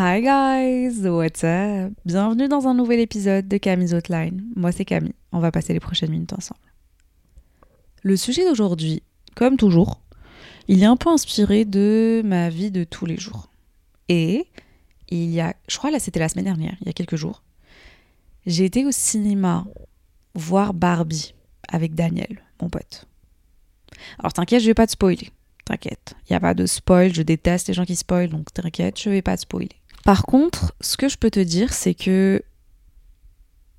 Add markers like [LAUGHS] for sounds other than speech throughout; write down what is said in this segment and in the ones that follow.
Hi guys, what's up? Bienvenue dans un nouvel épisode de Camille's Outline. Moi c'est Camille, on va passer les prochaines minutes ensemble. Le sujet d'aujourd'hui, comme toujours, il est un peu inspiré de ma vie de tous les jours. Et il y a, je crois là c'était la semaine dernière, il y a quelques jours, j'ai été au cinéma voir Barbie avec Daniel, mon pote. Alors t'inquiète, je vais pas te spoiler. T'inquiète, il n'y a pas de spoil, je déteste les gens qui spoilent, donc t'inquiète, je vais pas te spoiler. Par contre, ce que je peux te dire, c'est que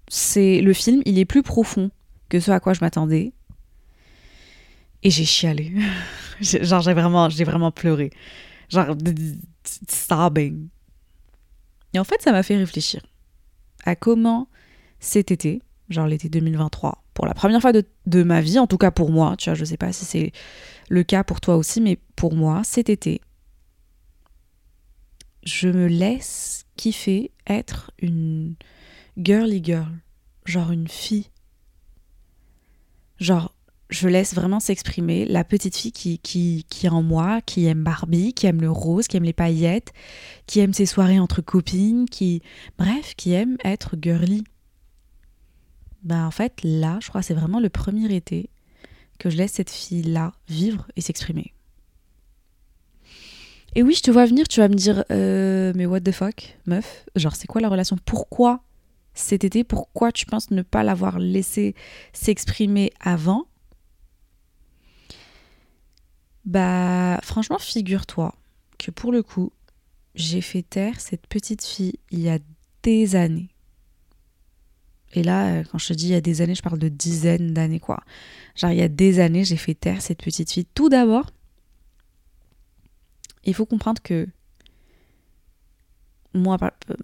c'est le film, il est plus profond que ce à quoi je m'attendais. Et j'ai chialé. [LAUGHS] Genre, j'ai vraiment, j'ai vraiment pleuré. Genre, sobbing. Et en fait, ça m'a fait réfléchir à comment cet été, genre l'été 2023, pour la première fois de, de, ma vie, en tout cas pour moi, tu vois, je sais pas si c'est le cas pour toi aussi, mais pour moi, cet été, je me laisse kiffer être une girly girl, genre une fille. Genre, je laisse vraiment s'exprimer la petite fille qui, qui, qui est en moi, qui aime Barbie, qui aime le rose, qui aime les paillettes, qui aime ses soirées entre copines, qui. Bref, qui aime être girly. Ben en fait, là, je crois que c'est vraiment le premier été que je laisse cette fille-là vivre et s'exprimer. Et oui, je te vois venir, tu vas me dire, euh, mais what the fuck, meuf? Genre, c'est quoi la relation? Pourquoi cet été? Pourquoi tu penses ne pas l'avoir laissé s'exprimer avant? Bah, franchement, figure-toi que pour le coup, j'ai fait taire cette petite fille il y a des années. Et là, euh, quand je te dis il y a des années, je parle de dizaines d'années, quoi. Genre, il y a des années, j'ai fait taire cette petite fille. Tout d'abord, il faut comprendre que moi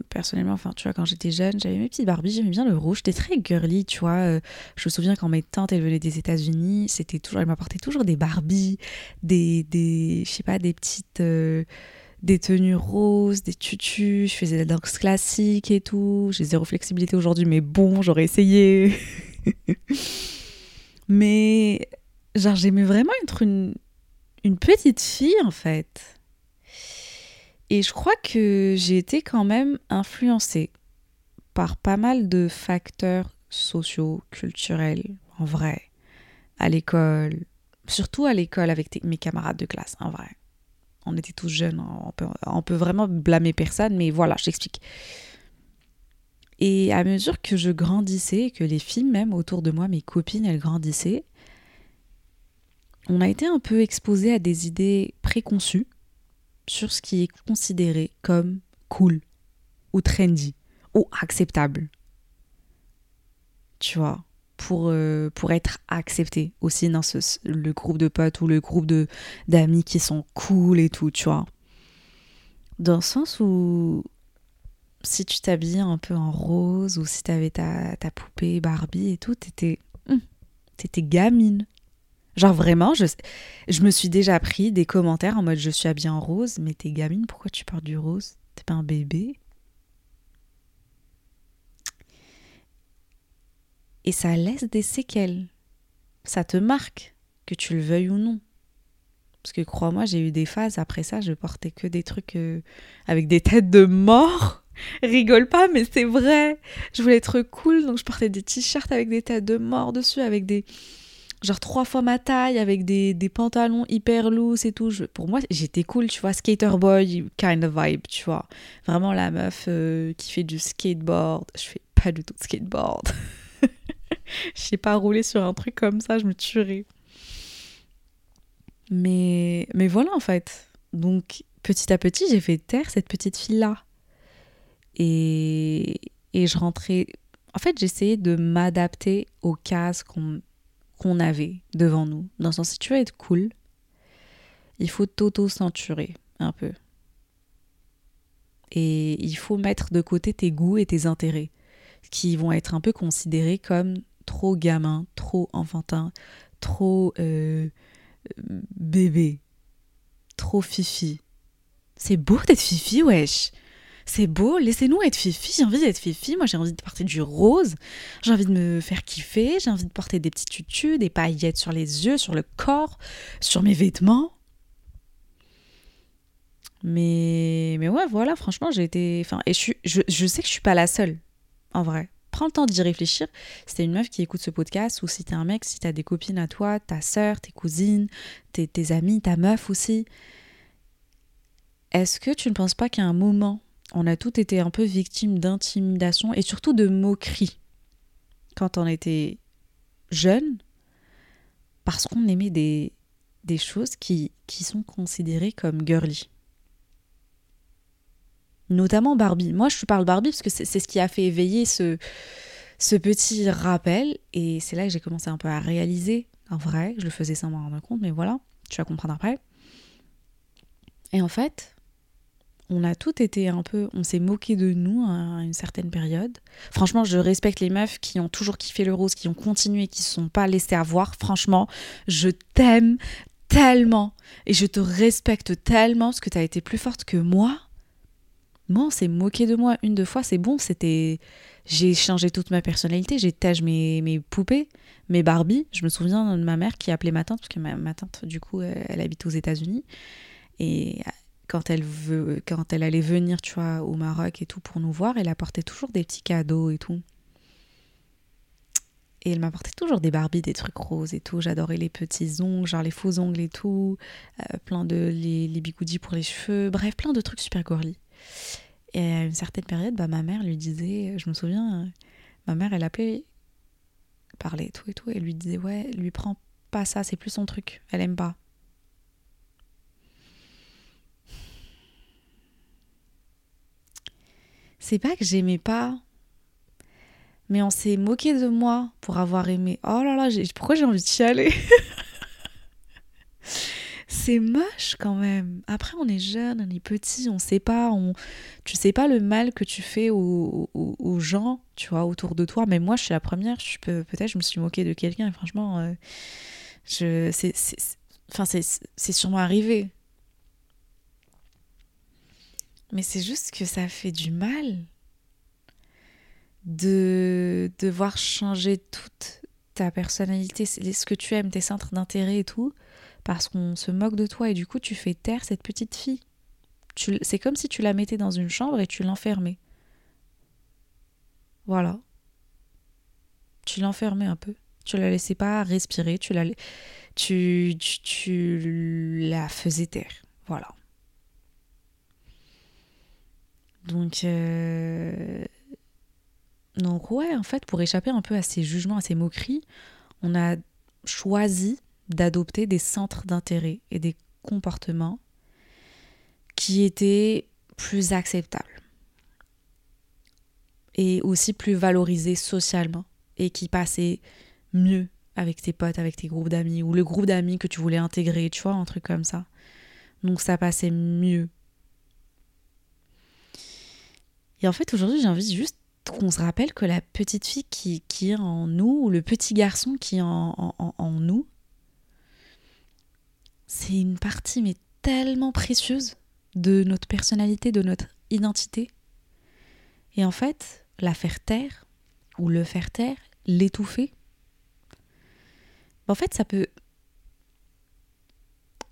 personnellement enfin tu vois quand j'étais jeune j'avais mes petites Barbies j'aimais bien le rouge j'étais très girly tu vois euh, je me souviens quand mes tantes elles venaient des États-Unis c'était toujours elles m'apportaient toujours des Barbies des des je sais pas des petites euh, des tenues roses des tutus je faisais la danse classique et tout j'ai zéro flexibilité aujourd'hui mais bon j'aurais essayé. [LAUGHS] Mais genre j'aimais vraiment être une une petite fille en fait et je crois que j'ai été quand même influencée par pas mal de facteurs sociaux, culturels, en vrai, à l'école, surtout à l'école avec mes camarades de classe, en vrai. On était tous jeunes, on peut, vraiment blâmer personne, mais voilà, je t'explique. Et à mesure que je grandissais, que les filles même autour de moi, mes copines, elles grandissaient, on a été un peu exposé à des idées préconçues sur ce qui est considéré comme cool ou trendy ou acceptable. Tu vois, pour, euh, pour être accepté aussi dans ce, le groupe de potes ou le groupe de d'amis qui sont cool et tout, tu vois. Dans le sens où si tu t'habillais un peu en rose ou si t'avais ta, ta poupée Barbie et tout, t'étais, hum, t'étais gamine. Genre vraiment, je, je me suis déjà pris des commentaires en mode je suis habillée en rose, mais t'es gamine, pourquoi tu portes du rose? T'es pas un bébé? Et ça laisse des séquelles. Ça te marque, que tu le veuilles ou non. Parce que crois-moi, j'ai eu des phases, après ça, je portais que des trucs euh, avec des têtes de mort. [LAUGHS] Rigole pas, mais c'est vrai. Je voulais être cool, donc je portais des t-shirts avec des têtes de mort dessus, avec des genre trois fois ma taille avec des, des pantalons hyper loose et tout. pour moi, j'étais cool, tu vois, skater boy kind of vibe, tu vois. Vraiment la meuf euh, qui fait du skateboard. Je fais pas du tout de skateboard. [LAUGHS] Je sais pas rouler sur un truc comme ça, je me tuerais. Mais, mais voilà en fait. Donc petit à petit, j'ai fait taire cette petite fille-là. Et, et je rentrais. En fait, j'essayais de m'adapter aux cases qu'on qu'on avait devant nous. Dans le sens, si tu veux être cool, il faut t'auto-censurer un peu. Et il faut mettre de côté tes goûts et tes intérêts, qui vont être un peu considérés comme trop gamin, trop enfantin, trop euh, bébé, trop fifi. C'est beau d'être fifi, wesh. C'est beau, laissez-nous être fifi. J'ai envie d'être fifi. Moi, j'ai envie de porter du rose. J'ai envie de me faire kiffer. J'ai envie de porter des petits tutus, des paillettes sur les yeux, sur le corps, sur mes vêtements. Mais, mais ouais, voilà, franchement, j'ai été. Enfin, et je, je, sais que je suis pas la seule, en vrai. Prends le temps d'y réfléchir. Si t'es une meuf qui écoute ce podcast, ou si t'es un mec, si t'as des copines à toi, ta soeur, tes cousines, tes, tes amis, ta meuf aussi. Est-ce que tu ne penses pas qu'à un moment, on a tous été un peu victimes d'intimidation et surtout de moqueries quand on était jeune parce qu'on aimait des, des choses qui, qui sont considérées comme girly notamment Barbie. Moi, je parle Barbie parce que c'est ce qui a fait éveiller ce, ce petit rappel. Et c'est là que j'ai commencé un peu à réaliser, en vrai, je le faisais sans m'en rendre compte, mais voilà, tu vas comprendre après. Et en fait, on a tout été un peu, on s'est moqué de nous à une certaine période. Franchement, je respecte les meufs qui ont toujours kiffé le rose, qui ont continué, qui ne se sont pas laissées avoir. Franchement, je t'aime tellement et je te respecte tellement parce que tu as été plus forte que moi. Moi, on s'est moqué de moi une, deux fois, c'est bon, c'était... J'ai changé toute ma personnalité, j'ai tâche mes, poupées, mes Barbie. Je me souviens de ma mère qui appelait ma tante, parce que ma tante, du coup, elle habite aux États-Unis. Et quand elle veut, quand elle allait venir, tu vois, au Maroc et tout pour nous voir, elle apportait toujours des petits cadeaux et tout. Et elle m'apportait toujours des Barbies, des trucs roses et tout. J'adorais les petits ongles, genre les faux ongles et tout. Euh, plein de les, les bigoudis pour les cheveux. Bref, plein de trucs super girly. Et à une certaine période, bah, ma mère lui disait, je me souviens, ma mère, elle appelait, parlait et tout et tout. Et elle lui disait, ouais, lui prends pas ça, c'est plus son truc. Elle aime pas. C'est pas que j'aimais pas, mais on s'est moqué de moi pour avoir aimé. Oh là là, pourquoi j'ai envie de chialer? [LAUGHS] C'est moche quand même. Après, on est jeune, on est petit, on sait pas, on... tu sais pas le mal que tu fais aux, gens, tu vois, autour de toi. Mais moi, je suis la première, peut-être je me suis moquée de quelqu'un et franchement, euh, je, c'est, c'est sûrement arrivé. Mais c'est juste que ça fait du mal de devoir changer toute ta personnalité, ce que tu aimes, tes centres d'intérêt et tout, parce qu'on se moque de toi et du coup tu fais taire cette petite fille. C'est comme si tu la mettais dans une chambre et tu l'enfermais. Voilà. Tu l'enfermais un peu. Tu la laissais pas respirer, tu la, tu, tu, tu la faisais taire. Voilà. Donc, euh... donc ouais, en fait, pour échapper un peu à ces jugements, à ces moqueries, on a choisi d'adopter des centres d'intérêt et des comportements qui étaient plus acceptables et aussi plus valorisés socialement et qui passaient mieux avec tes potes, avec tes groupes d'amis ou le groupe d'amis que tu voulais intégrer, tu vois, un truc comme ça. Donc ça passait mieux et en fait, aujourd'hui, j'ai envie juste qu'on se rappelle que la petite fille qui, est en nous, ou le petit garçon qui est en, en, nous, c'est une partie mais tellement précieuse de notre personnalité, de notre identité. Et en fait, la faire taire, ou le faire taire, l'étouffer, en fait, ça peut.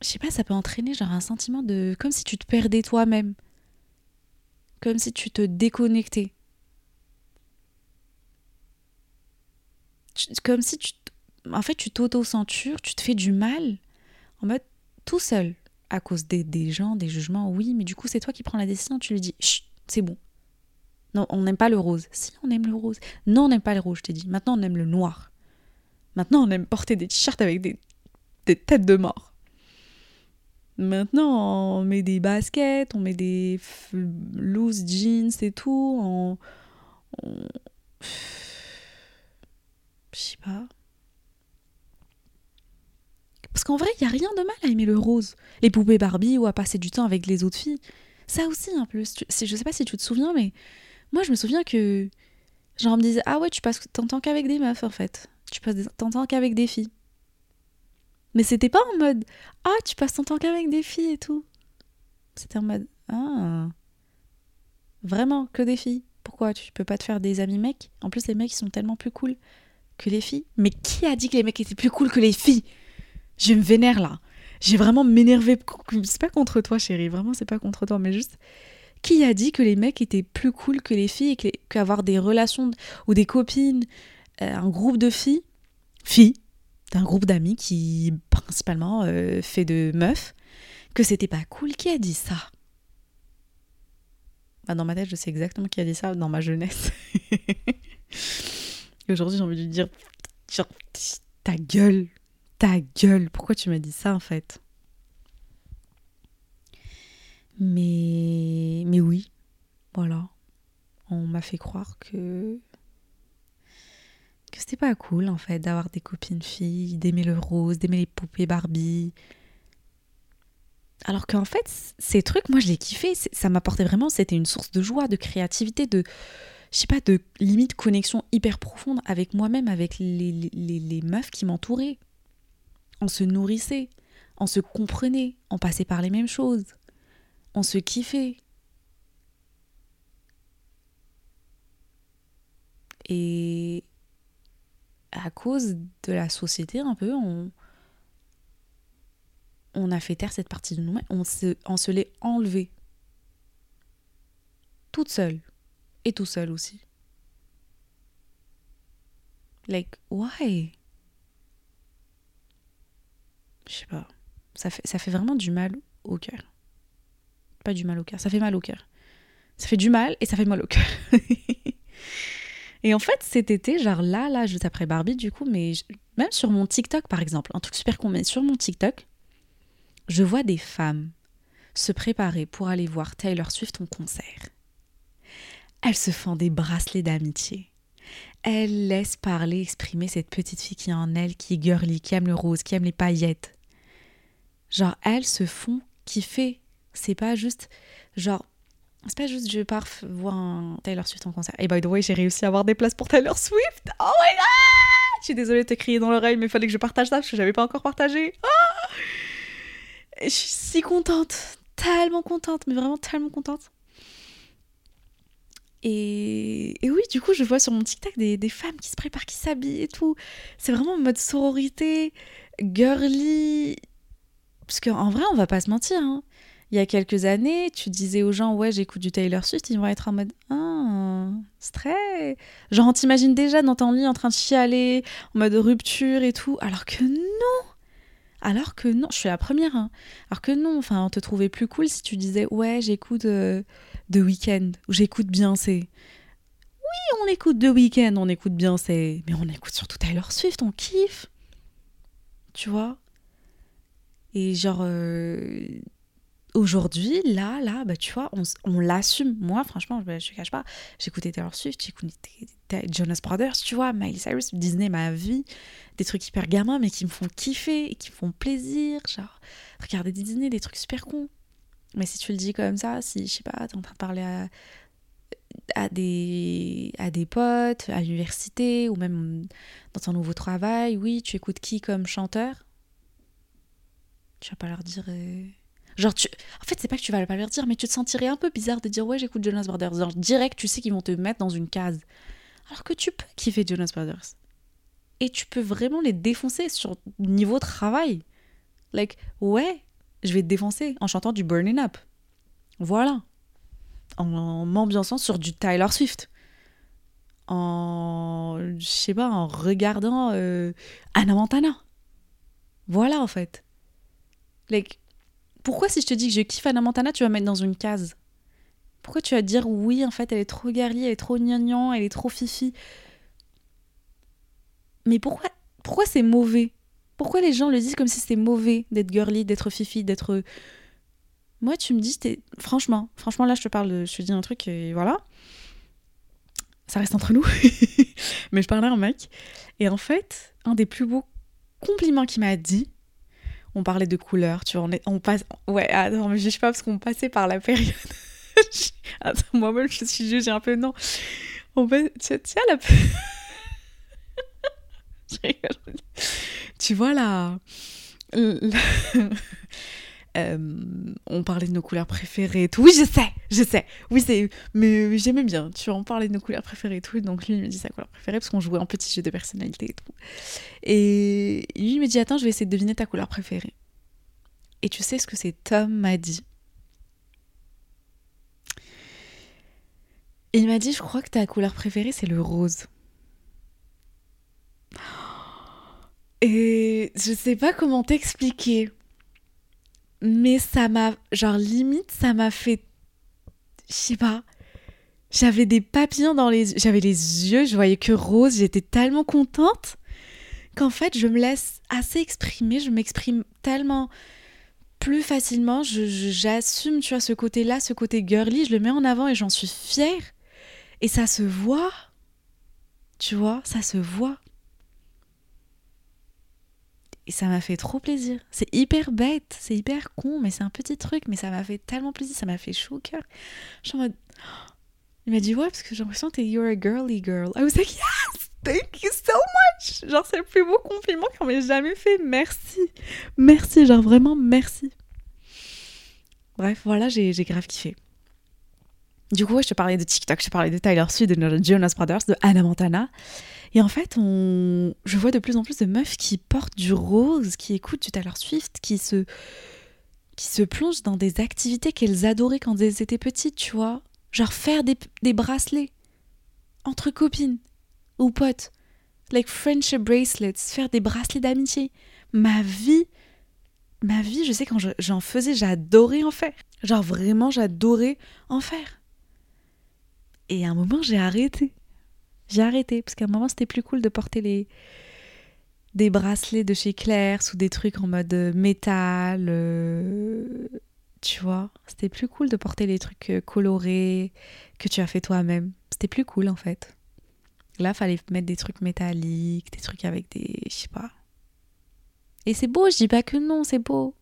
Je sais pas, ça peut entraîner genre un sentiment de. comme si tu te perdais toi-même comme si tu te déconnectais. Comme si tu... En fait, tu t'auto-censures, tu te fais du mal, en mode tout seul, à cause des, gens, des jugements, oui, mais du coup, c'est toi qui prends la décision, tu lui dis, c'est bon. Non, on n'aime pas le rose. Si, on aime le rose. Non, on n'aime pas le rose, je t'ai dit. Maintenant, on aime le noir. Maintenant, on aime porter des t-shirts avec des, des têtes de mort. Maintenant, on met des baskets, on met des loose jeans et tout. On... [SIGHS] Je sais pas. Parce qu'en vrai, il y a rien de mal à aimer le rose, les poupées Barbie ou à passer du temps avec les autres filles. Ça aussi, un peu. Je sais pas si tu te souviens, mais moi, je me souviens que. Genre, on me disait Ah ouais, tu passes ton qu'avec des meufs, en fait. Tu passes ton qu'avec des filles. Mais c'était pas en mode Ah, tu passes ton temps qu'avec des filles et tout. C'était en mode Ah. Vraiment, que des filles. Pourquoi Tu peux pas te faire des amis mecs? En plus, les mecs, ils sont tellement plus cool que les filles. Mais qui a dit que les mecs étaient plus cool que les filles? Je me vénère là. J'ai vraiment m'énervé. C'est pas contre toi, chérie. Vraiment, c'est pas contre toi. Mais juste, qui a dit que les mecs étaient plus cool que les filles et qu'avoir des relations ou des copines, euh, un groupe de filles, filles, d'un groupe d'amis qui principalement euh, fait de meufs, que c'était pas cool Qui a dit ça bah, Dans ma tête, je sais exactement qui a dit ça dans ma jeunesse. [LAUGHS] aujourd'hui, j'ai envie de lui dire ta gueule, ta gueule, pourquoi tu m'as dit ça en fait? Mais mais oui, voilà. On m'a fait croire que que c'était pas cool en fait d'avoir des copines filles, d'aimer le rose, d'aimer les poupées Barbie. Alors qu'en fait, ces trucs, moi je les kiffais, ça m'apportait vraiment, c'était une source de joie, de créativité, de, je pas, de limite connexion hyper profonde avec moi-même, avec les, les, les meufs qui m'entouraient on se nourrissait, on se comprenait, on passait par les mêmes choses, on se kiffait. Et à cause de la société, un peu, on, a fait taire cette partie de nous-mêmes, on se, l'est enlevé. Toute seule. Et tout seul aussi. Like, why? je sais pas, ça fait vraiment du mal au cœur. Pas du mal au cœur, ça fait mal au cœur. Ça fait du mal et ça fait mal au cœur. [LAUGHS] et en fait, cet été, genre là, là, juste après Barbie, du coup, mais même sur mon TikTok, par exemple, un truc super con, mais sur mon TikTok, je vois des femmes se préparer pour aller voir Taylor Swift en concert. Elles se font des bracelets d'amitié. Elles laissent parler, exprimer cette petite fille qui est en elle, qui est girly, qui aime le rose, qui aime les paillettes. Genre, elles se font kiffer. C'est pas juste, genre, c'est pas juste je pars voir un Taylor Swift en concert. Et by the way, j'ai réussi à avoir des places pour Taylor Swift. Oh my god! Je suis désolée de te crier dans l'oreille, mais il fallait que je partage ça parce que j'avais pas encore partagé. Ah je suis si contente, tellement contente, mais vraiment tellement contente. Et, et, oui, du coup, je vois sur mon TikTok des, des femmes qui se préparent, qui s'habillent et tout. C'est vraiment en mode sororité, girly, parce qu'en vrai, on va pas se mentir. Hein. Il y a quelques années, tu disais aux gens, ouais, j'écoute du Taylor Swift, ils vont être en mode, ah, c'est très. Genre, on t'imagine déjà dans ton lit en train de chialer, en mode rupture et tout. Alors que non! Alors que non, je suis la première. Hein. Alors que non, enfin, on te trouvait plus cool si tu disais, ouais, j'écoute euh, The Weeknd ou j'écoute Beyoncé. Oui, on écoute The Weeknd, on écoute Beyoncé, mais on écoute surtout Taylor Swift, on kiffe. Tu vois? Et genre, euh, aujourd'hui, là, là, bah, tu vois, on, l'assume. Moi, franchement, bah, je ne cache pas, j'écoutais Taylor Swift, j'écoutais Jonas Brothers, tu vois, Miley Cyrus, Disney, ma vie. Des trucs hyper gamins, mais qui me font kiffer et qui me font plaisir. Genre, regarder Disney, des trucs super cons. Mais si tu le dis comme ça, si, je sais pas, t'es en train de parler à, à, des, à des potes, à l'université, ou même dans ton nouveau travail, oui, tu écoutes qui comme chanteur? Tu vas pas leur dire. Euh, genre, tu... en fait, c'est pas que tu vas pas leur dire, mais tu te sentirais un peu bizarre de dire ouais, j'écoute Jonas Brothers. Genre, direct, tu sais qu'ils vont te mettre dans une case. Alors que tu peux kiffer Jonas Brothers. Et tu peux vraiment les défoncer sur niveau travail. Like, ouais, je vais te défoncer en chantant du Burning Up. Voilà. En, m'ambiançant sur du Tyler Swift. En. Je sais pas, en regardant euh, Anna Montana. Voilà, en fait. Like, pourquoi si je te dis que je kiffe Anna Montana, tu vas mettre dans une case? Pourquoi tu vas dire oui, en fait, elle est trop girly, elle est trop gnangnan, elle est trop fifi? Mais pourquoi, pourquoi c'est mauvais? Pourquoi les gens le disent comme si c'était mauvais d'être girly, d'être fifi, d'être... Moi, tu me dis, franchement, franchement, là, je te parle, je te dis un truc, et voilà. Ça reste entre nous. [LAUGHS] Mais je parlais à un mec. Et en fait, un des plus beaux compliments qu'il m'a dit, on parlait de couleurs, tu vois, on, est, on passe... Ouais, attends, mais je sais pas parce qu'on passait par la période... [LAUGHS] attends, moi-même, je suis jugée un peu, non. On. Tiens, tiens, la... [LAUGHS] Tu vois, là... Euh, on parlait de nos couleurs préférées et tout. Oui, je sais, je sais. Oui, c'est. Mais j'aimais bien. Tu en parlais de nos couleurs préférées et tout. Donc lui, il me dit sa couleur préférée parce qu'on jouait un petit jeu de personnalité et tout. Et lui, il me dit Attends, je vais essayer de deviner ta couleur préférée. Et tu sais ce que c'est Tom m'a dit Il m'a dit Je crois que ta couleur préférée, c'est le rose. Et je sais pas comment t'expliquer mais ça m'a genre limite ça m'a fait je sais pas j'avais des papillons dans les j'avais les yeux je voyais que rose j'étais tellement contente qu'en fait je me laisse assez exprimer je m'exprime tellement plus facilement j'assume tu vois ce côté là ce côté girly je le mets en avant et j'en suis fière. Et ça se voit tu vois ça se voit et ça m'a fait trop plaisir. C'est hyper bête, c'est hyper con, mais c'est un petit truc, mais ça m'a fait tellement plaisir, ça m'a fait chaud au cœur. Je en mode. [GASPS] Il m'a dit ouais, parce que j'ai l'impression que you're a girly girl. I was like, yes, thank you so much. Genre, c'est le plus beau compliment qu'on m'ait jamais fait. Merci. Merci, genre vraiment merci. Bref, voilà, j'ai grave kiffé. Du coup, je te parlais de TikTok, je te parlais de Tyler Swift, de Jonas Brothers, de Anna Montana. Et en fait, je vois de plus en plus de meufs qui portent du rose, qui écoutent du Taylor Swift, qui se, plongent dans des activités qu'elles adoraient quand elles étaient petites, tu vois. Genre faire des bracelets entre copines ou potes. Like friendship bracelets, faire des bracelets d'amitié. Ma vie, ma vie, je sais quand j'en faisais, j'adorais en faire. Genre vraiment, j'adorais en faire. Et à un moment, j'ai arrêté. J'ai arrêté parce qu'à un moment c'était plus cool de porter les des bracelets de chez Claire ou des trucs en mode euh, métal. Euh, tu vois, c'était plus cool de porter les trucs euh, colorés que tu as fait toi-même. C'était plus cool en fait. Là, fallait mettre des trucs métalliques, des trucs avec des. Je sais pas. Et c'est beau, je dis pas que non, c'est beau.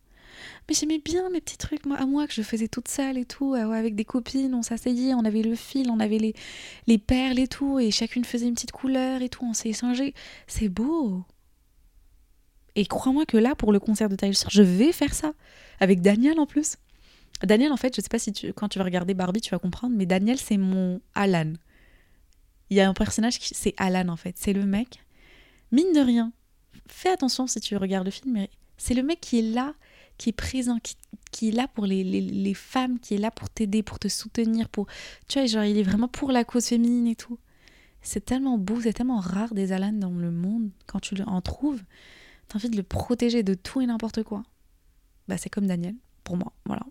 Mais j'aimais bien mes petits trucs moi, à moi que je faisais toute seule et tout, euh, avec des copines, on s'asseyait, on avait le fil, on avait les, les perles et tout, et chacune faisait une petite couleur et tout, on s'est échangé. C'est beau. Et crois-moi que là, pour le concert de Tyler je vais faire ça. Avec Daniel en plus. Daniel, en fait, je sais pas si tu, quand tu vas regarder Barbie, tu vas comprendre, mais Daniel, c'est mon Alan. Il y a un personnage qui, c'est Alan en fait. C'est le mec, mine de rien, fais attention si tu regardes le film, mais c'est le mec qui est là qui est présent, qui, est là pour les, les, femmes, qui est là pour t'aider, pour te soutenir, pour... Tu vois, genre, il est vraiment pour la cause féminine et tout. C'est tellement beau, c'est tellement rare des Alan dans le monde. Quand tu en trouves, t'as envie de le protéger de tout et n'importe quoi. Bah, c'est comme Daniel, pour moi, voilà.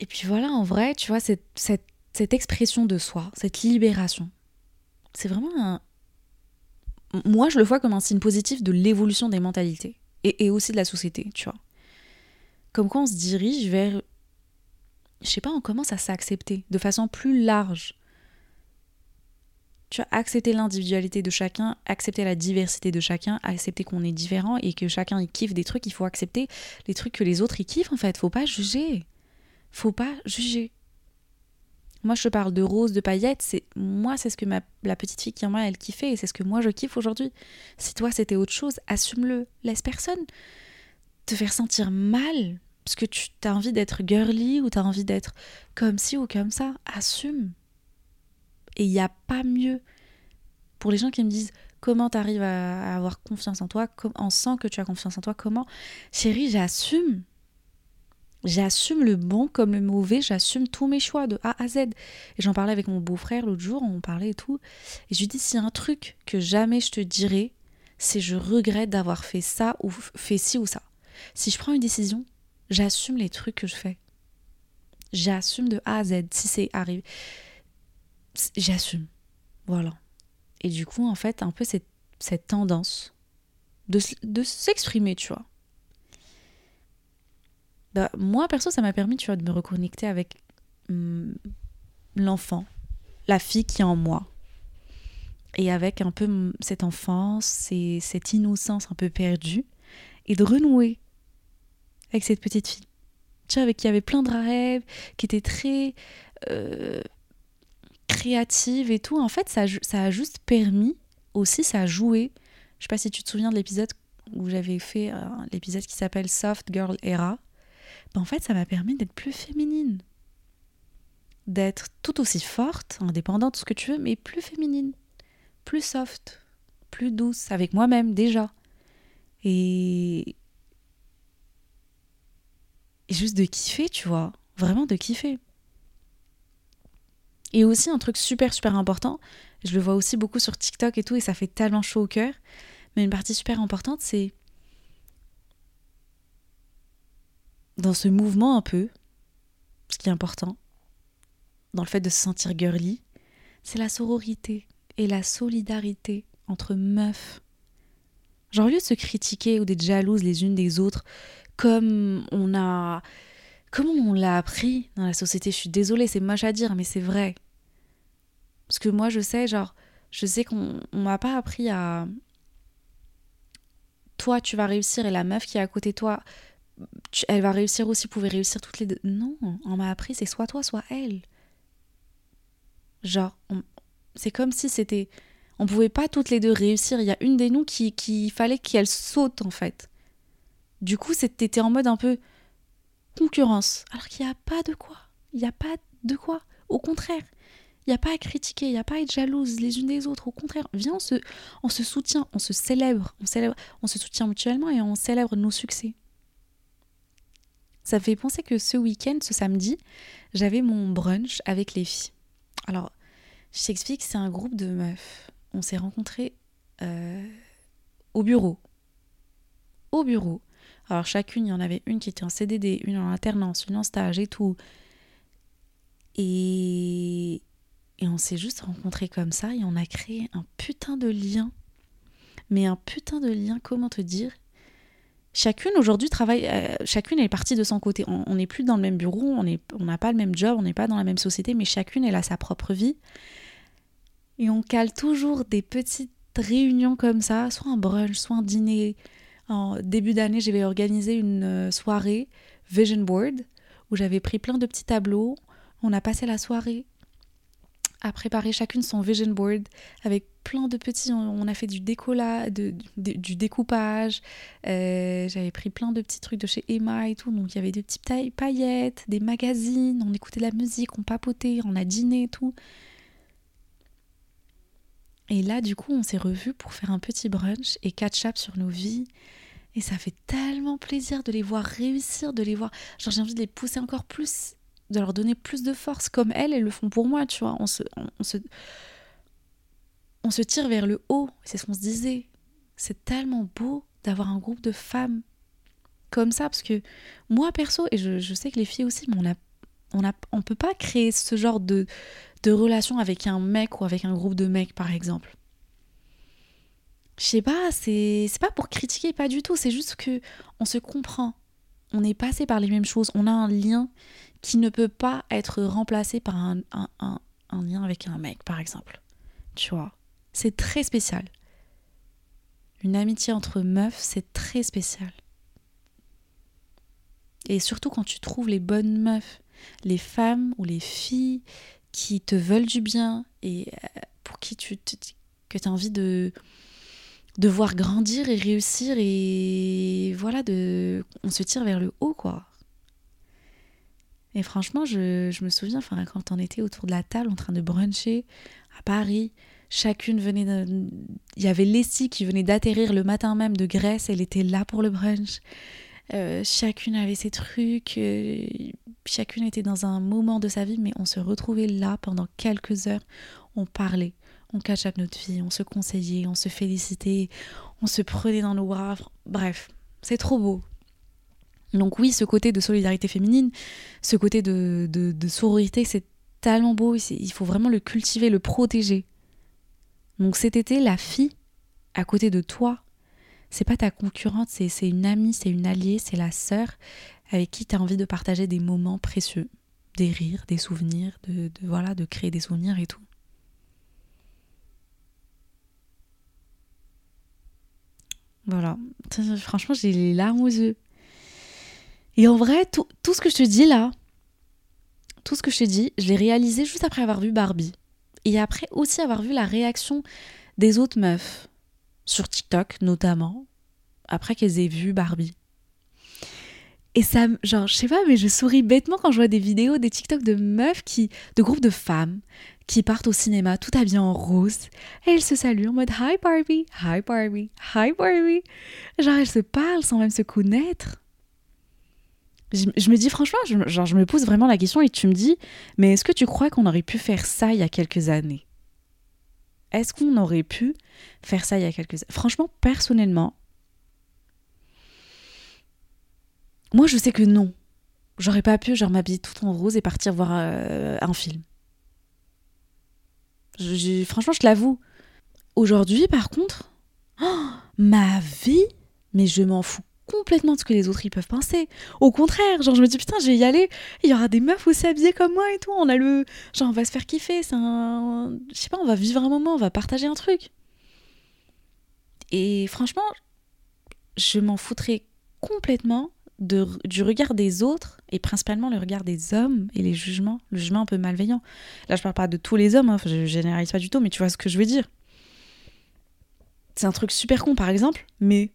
Et puis voilà, en vrai, tu vois, cette, cette, cette expression de soi, cette libération, c'est vraiment un... Moi, je le vois comme un signe positif de l'évolution des mentalités et, et aussi de la société, tu vois. Comme quoi on se dirige vers. Je sais pas, on commence à s'accepter de façon plus large. Tu as accepter l'individualité de chacun, accepter la diversité de chacun, accepter qu'on est différent et que chacun il kiffe des trucs, il faut accepter les trucs que les autres ils kiffent en fait. Faut pas juger. Faut pas juger. Moi, je parle de rose, de paillettes. C'est moi, c'est ce que ma, la petite fille qui en moi elle kiffait et c'est ce que moi je kiffe aujourd'hui. Si toi c'était autre chose, assume-le. Laisse personne te faire sentir mal parce que tu as envie d'être girly ou tu as envie d'être comme ci ou comme ça, assume. Et il n'y a pas mieux. Pour les gens qui me disent comment tu arrives à avoir confiance en toi, en sent que tu as confiance en toi, comment? Chérie, j'assume. J'assume le bon comme le mauvais, j'assume tous mes choix de A à Z. Et j'en parlais avec mon beau-frère l'autre jour, on parlait et tout. Et je lui dis, s'il y a un truc que jamais je te dirai, c'est je regrette d'avoir fait ça ou fait ci ou ça. Si je prends une décision, j'assume les trucs que je fais. J'assume de A à Z si c'est arrivé. J'assume. Voilà. Et du coup, en fait, un peu cette, cette tendance de, de s'exprimer, tu vois. Bah, moi, perso, ça m'a permis, tu vois, de me reconnecter avec hum, l'enfant, la fille qui est en moi. Et avec un peu cette enfance et cette innocence un peu perdue. Et de renouer avec cette petite fille. Tu vois, avec qui avait plein de rêves, qui était très euh, créative et tout. En fait, ça, ça a juste permis aussi, ça a joué. Je sais pas si tu te souviens de l'épisode où j'avais fait euh, l'épisode qui s'appelle Soft Girl Era. Ben, en fait, ça m'a permis d'être plus féminine. D'être tout aussi forte, indépendante, ce que tu veux, mais plus féminine. Plus soft, plus douce, avec moi-même déjà. Et... Et juste de kiffer, tu vois. Vraiment de kiffer. Et aussi un truc super super important, je le vois aussi beaucoup sur TikTok et tout, et ça fait tellement chaud au cœur. Mais une partie super importante, c'est dans ce mouvement un peu, ce qui est important, dans le fait de se sentir girly, c'est la sororité et la solidarité entre meufs. Genre, au lieu de se critiquer ou d'être jalouses les unes des autres, comme on a. Comment on l'a appris dans la société? Je suis désolée, c'est moche à dire, mais c'est vrai. Parce que moi, je sais, genre, je sais qu'on m'a pas appris à. Toi, tu vas réussir et la meuf qui est à côté de toi, elle va réussir aussi, pouvez réussir toutes les deux. Non, on m'a appris, c'est soit toi, soit elle. Genre, c'est comme si c'était. On pouvait pas toutes les deux réussir. Il y a une des nous qui, qui fallait qu'elle saute, en fait. Du coup, c'était en mode un peu concurrence. Alors qu'il n'y a pas de quoi. Il n'y a pas de quoi. Au contraire, il n'y a pas à critiquer, il n'y a pas à être jalouse les unes des autres. Au contraire, viens, on se, soutient, on se célèbre, on célèbre, on se soutient mutuellement et on célèbre nos succès. Ça fait penser que ce week-end, ce samedi, j'avais mon brunch avec les filles. Alors, je t'explique, c'est un groupe de meufs. On s'est rencontrés euh, au bureau. Au bureau. Alors, chacune, il y en avait une qui était en CDD, une en alternance, une en stage et tout. Et, et on s'est juste rencontrés comme ça et on a créé un putain de lien. Mais un putain de lien, comment te dire? Chacune aujourd'hui travaille, euh, chacune est partie de son côté. On n'est plus dans le même bureau, on n'a on pas le même job, on n'est pas dans la même société, mais chacune elle a sa propre vie. Et on cale toujours des petites réunions comme ça, soit un brunch, soit un dîner. En début d'année, j'avais organisé une euh, soirée vision board où j'avais pris plein de petits tableaux. On a passé la soirée à préparer chacune son vision board avec plein de petits. On a fait du du découpage. Euh, j'avais pris plein de petits trucs de chez Emma et tout. Donc il y avait des petites paillettes, des magazines. On écoutait de la musique, on papotait, on a dîné et tout. Et là, du coup, on s'est revus pour faire un petit brunch et catch-up sur nos vies. Et ça fait tellement plaisir de les voir réussir, de les voir. Genre, j'ai envie de les pousser encore plus de leur donner plus de force comme elles, elles le font pour moi, tu vois. On se, tire vers le haut, c'est ce qu'on se disait. C'est tellement beau d'avoir un groupe de femmes comme ça, parce que moi perso, et je, sais que les filles aussi, mais on on on peut pas créer ce genre de, relation avec un mec ou avec un groupe de mecs, par exemple. Je sais pas, c'est pas pour critiquer, pas du tout, c'est juste que on se comprend. On est passé par les mêmes choses, on a un lien qui ne peut pas être remplacé par un, lien avec un mec, par exemple. Tu vois, c'est très spécial. Une amitié entre meufs, c'est très spécial. Et surtout quand tu trouves les bonnes meufs, les femmes ou les filles qui te veulent du bien et euh, pour qui tu que as envie de, de voir grandir et réussir et voilà, de, on se tire vers le haut quoi. Et franchement, je, me souviens, enfin, quand on était autour de la table en train de bruncher à Paris, chacune venait. Il y avait Leslie qui venait d'atterrir le matin même de Grèce, elle était là pour le brunch. Euh, chacune avait ses trucs, euh, chacune était dans un moment de sa vie, mais on se retrouvait là pendant quelques heures, on parlait, on cachait notre vie, on se conseillait, on se félicitait, on se prenait dans nos bras, bref, c'est trop beau, donc oui, ce côté de solidarité féminine, ce côté de, de, sororité, c'est tellement beau, il faut vraiment le cultiver, le protéger. Donc cet été, la fille à côté de toi, c'est pas ta concurrente, c'est une amie, c'est une alliée, c'est la sœur avec qui tu as envie de partager des moments précieux, des rires, des souvenirs, de, voilà, de créer des souvenirs et tout. Voilà, franchement, j'ai les larmes aux yeux. Et en vrai, tout, tout ce que je te dis là, tout ce que je te dis, je l'ai réalisé juste après avoir vu Barbie. Et après aussi avoir vu la réaction des autres meufs, sur TikTok notamment, après qu'elles aient vu Barbie. Et ça, genre, je sais pas, mais je souris bêtement quand je vois des vidéos, des TikTok de meufs qui, de groupes de femmes qui partent au cinéma tout habillées en rose. Et elles se saluent en mode Hi Barbie, Hi Barbie, Hi Barbie. Genre, elles se parlent sans même se connaître. Je, me dis franchement, je, genre, je me pose vraiment la question et tu me dis, mais est-ce que tu crois qu'on aurait pu faire ça il y a quelques années? Est-ce qu'on aurait pu faire ça il y a quelques années Franchement, personnellement, Moi, je sais que non. J'aurais pas pu, genre, m'habiller tout en rose et partir voir euh, un film. franchement, je l'avoue. Aujourd'hui, par contre, [GASPS] ma vie, mais je m'en fous complètement de ce que les autres ils peuvent penser. Au contraire, genre je me dis putain, je vais y aller, il y aura des meufs aussi habillées comme moi et tout, on a le genre on va se faire kiffer, c'est un je sais pas, on va vivre un moment, on va partager un truc. Et franchement, je m'en foutrais complètement du regard des autres, et principalement le regard des hommes et les jugements, le jugement un peu malveillant. Là, je parle pas de tous les hommes, hein, je généralise pas du tout, mais tu vois ce que je veux dire. C'est un truc super con, par exemple, mais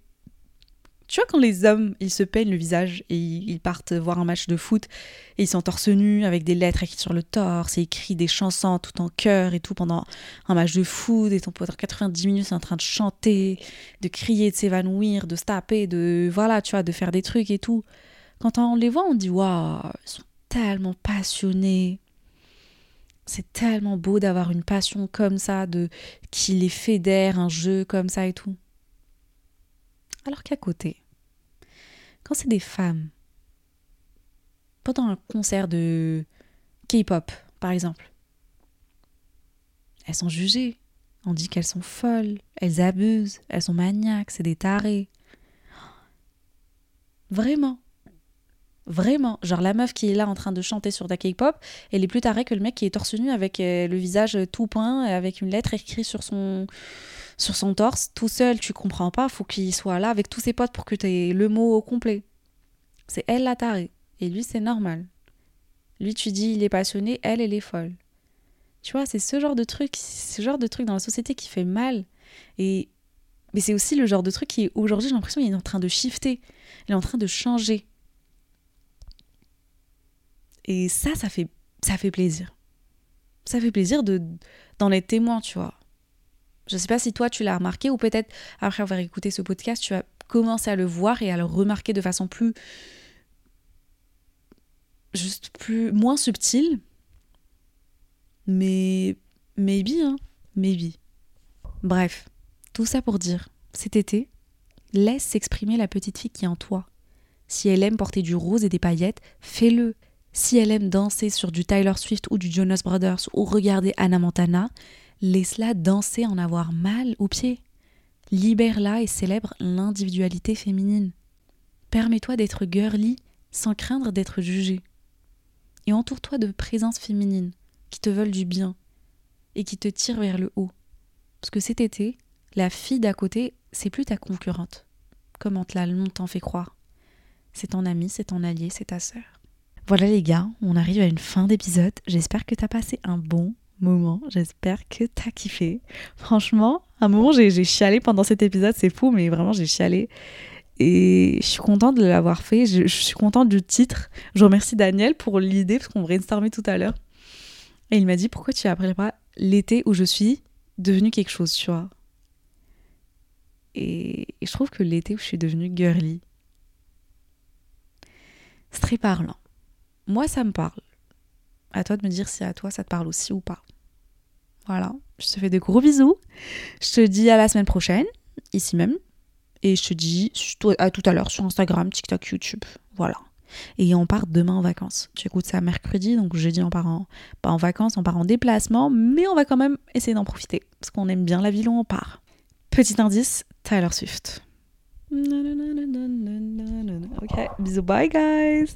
tu vois, quand les hommes, ils se peignent le visage et ils partent voir un match de foot et ils sont torse nu avec des lettres écrites sur le torse et écrivent des chansons tout en chœur et tout pendant un match de foot et ton pote 90 minutes en train de chanter, de crier, de s'évanouir, de se taper, de voilà, tu vois, de faire des trucs et tout. Quand on les voit, on dit waouh, ils sont tellement passionnés. C'est tellement beau d'avoir une passion comme ça, de qui les fédère, un jeu comme ça et tout. Alors qu'à côté, quand c'est des femmes, pendant un concert de K-pop, par exemple, elles sont jugées. On dit qu'elles sont folles, elles abusent, elles sont maniaques, c'est des tarés. Vraiment. Vraiment. Genre la meuf qui est là en train de chanter sur la K-pop, elle est plus tarée que le mec qui est torse nu avec euh, le visage tout peint, avec une lettre écrite sur son, sur son torse, tout seul, tu comprends pas, faut qu'il soit là avec tous ses potes pour que tu aies le mot au complet. C'est elle la tarée. Et lui, c'est normal. Lui, tu dis, il est passionné, elle, elle est folle. Tu vois, c'est ce genre de truc, ce genre de truc dans la société qui fait mal. Et mais c'est aussi le genre de truc qui, aujourd'hui, j'ai l'impression qu'il est en train de shifter. Il est en train de changer. Et ça, ça fait, ça fait plaisir. Ça fait plaisir de d'en être témoin, tu vois. Je ne sais pas si toi tu l'as remarqué ou peut-être après avoir écouté ce podcast, tu vas commencer à le voir et à le remarquer de façon plus juste plus moins subtile. Mais maybe hein, maybe. Bref, tout ça pour dire, cet été, laisse s'exprimer la petite fille qui est en toi. Si elle aime porter du rose et des paillettes, fais-le. Si elle aime danser sur du Tyler Swift ou du Jonas Brothers ou regarder Anna Montana, Laisse-la danser en avoir mal aux pieds. Libère-la et célèbre l'individualité féminine. Permets-toi d'être girly sans craindre d'être jugée. Et entoure-toi de présences féminines qui te veulent du bien et qui te tirent vers le haut. Parce que cet été, la fille d'à côté, c'est plus ta concurrente, comme on te l'a longtemps fait croire? C'est ton ami, c'est ton allié, c'est ta sœur. Voilà les gars, on arrive à une fin d'épisode. J'espère que t'as passé un bon moment. J'espère que t'as kiffé. Franchement, à un moment, j'ai chialé pendant cet épisode. C'est fou, mais vraiment, j'ai chialé. Et je suis contente de l'avoir fait. Je, suis contente du titre. Je remercie Daniel pour l'idée, parce qu'on brainstormait tout à l'heure. Et il m'a dit Pourquoi tu appelles pas l'été où je suis devenue quelque chose, tu vois? Et, et je trouve que l'été où je suis devenue girly, c'est très parlant. Moi, ça me parle. À toi de me dire si à toi ça te parle aussi ou pas. Voilà, je te fais des gros bisous. Je te dis à la semaine prochaine, ici même. Et je te dis à tout à l'heure sur Instagram, TikTok, YouTube. Voilà. Et on part demain en vacances. Tu écoutes ça mercredi, donc jeudi on part en, pas en vacances, on part en déplacement, mais on va quand même essayer d'en profiter, parce qu'on aime bien la ville où on part. Petit indice, Tyler Swift. Ok, bisous, bye guys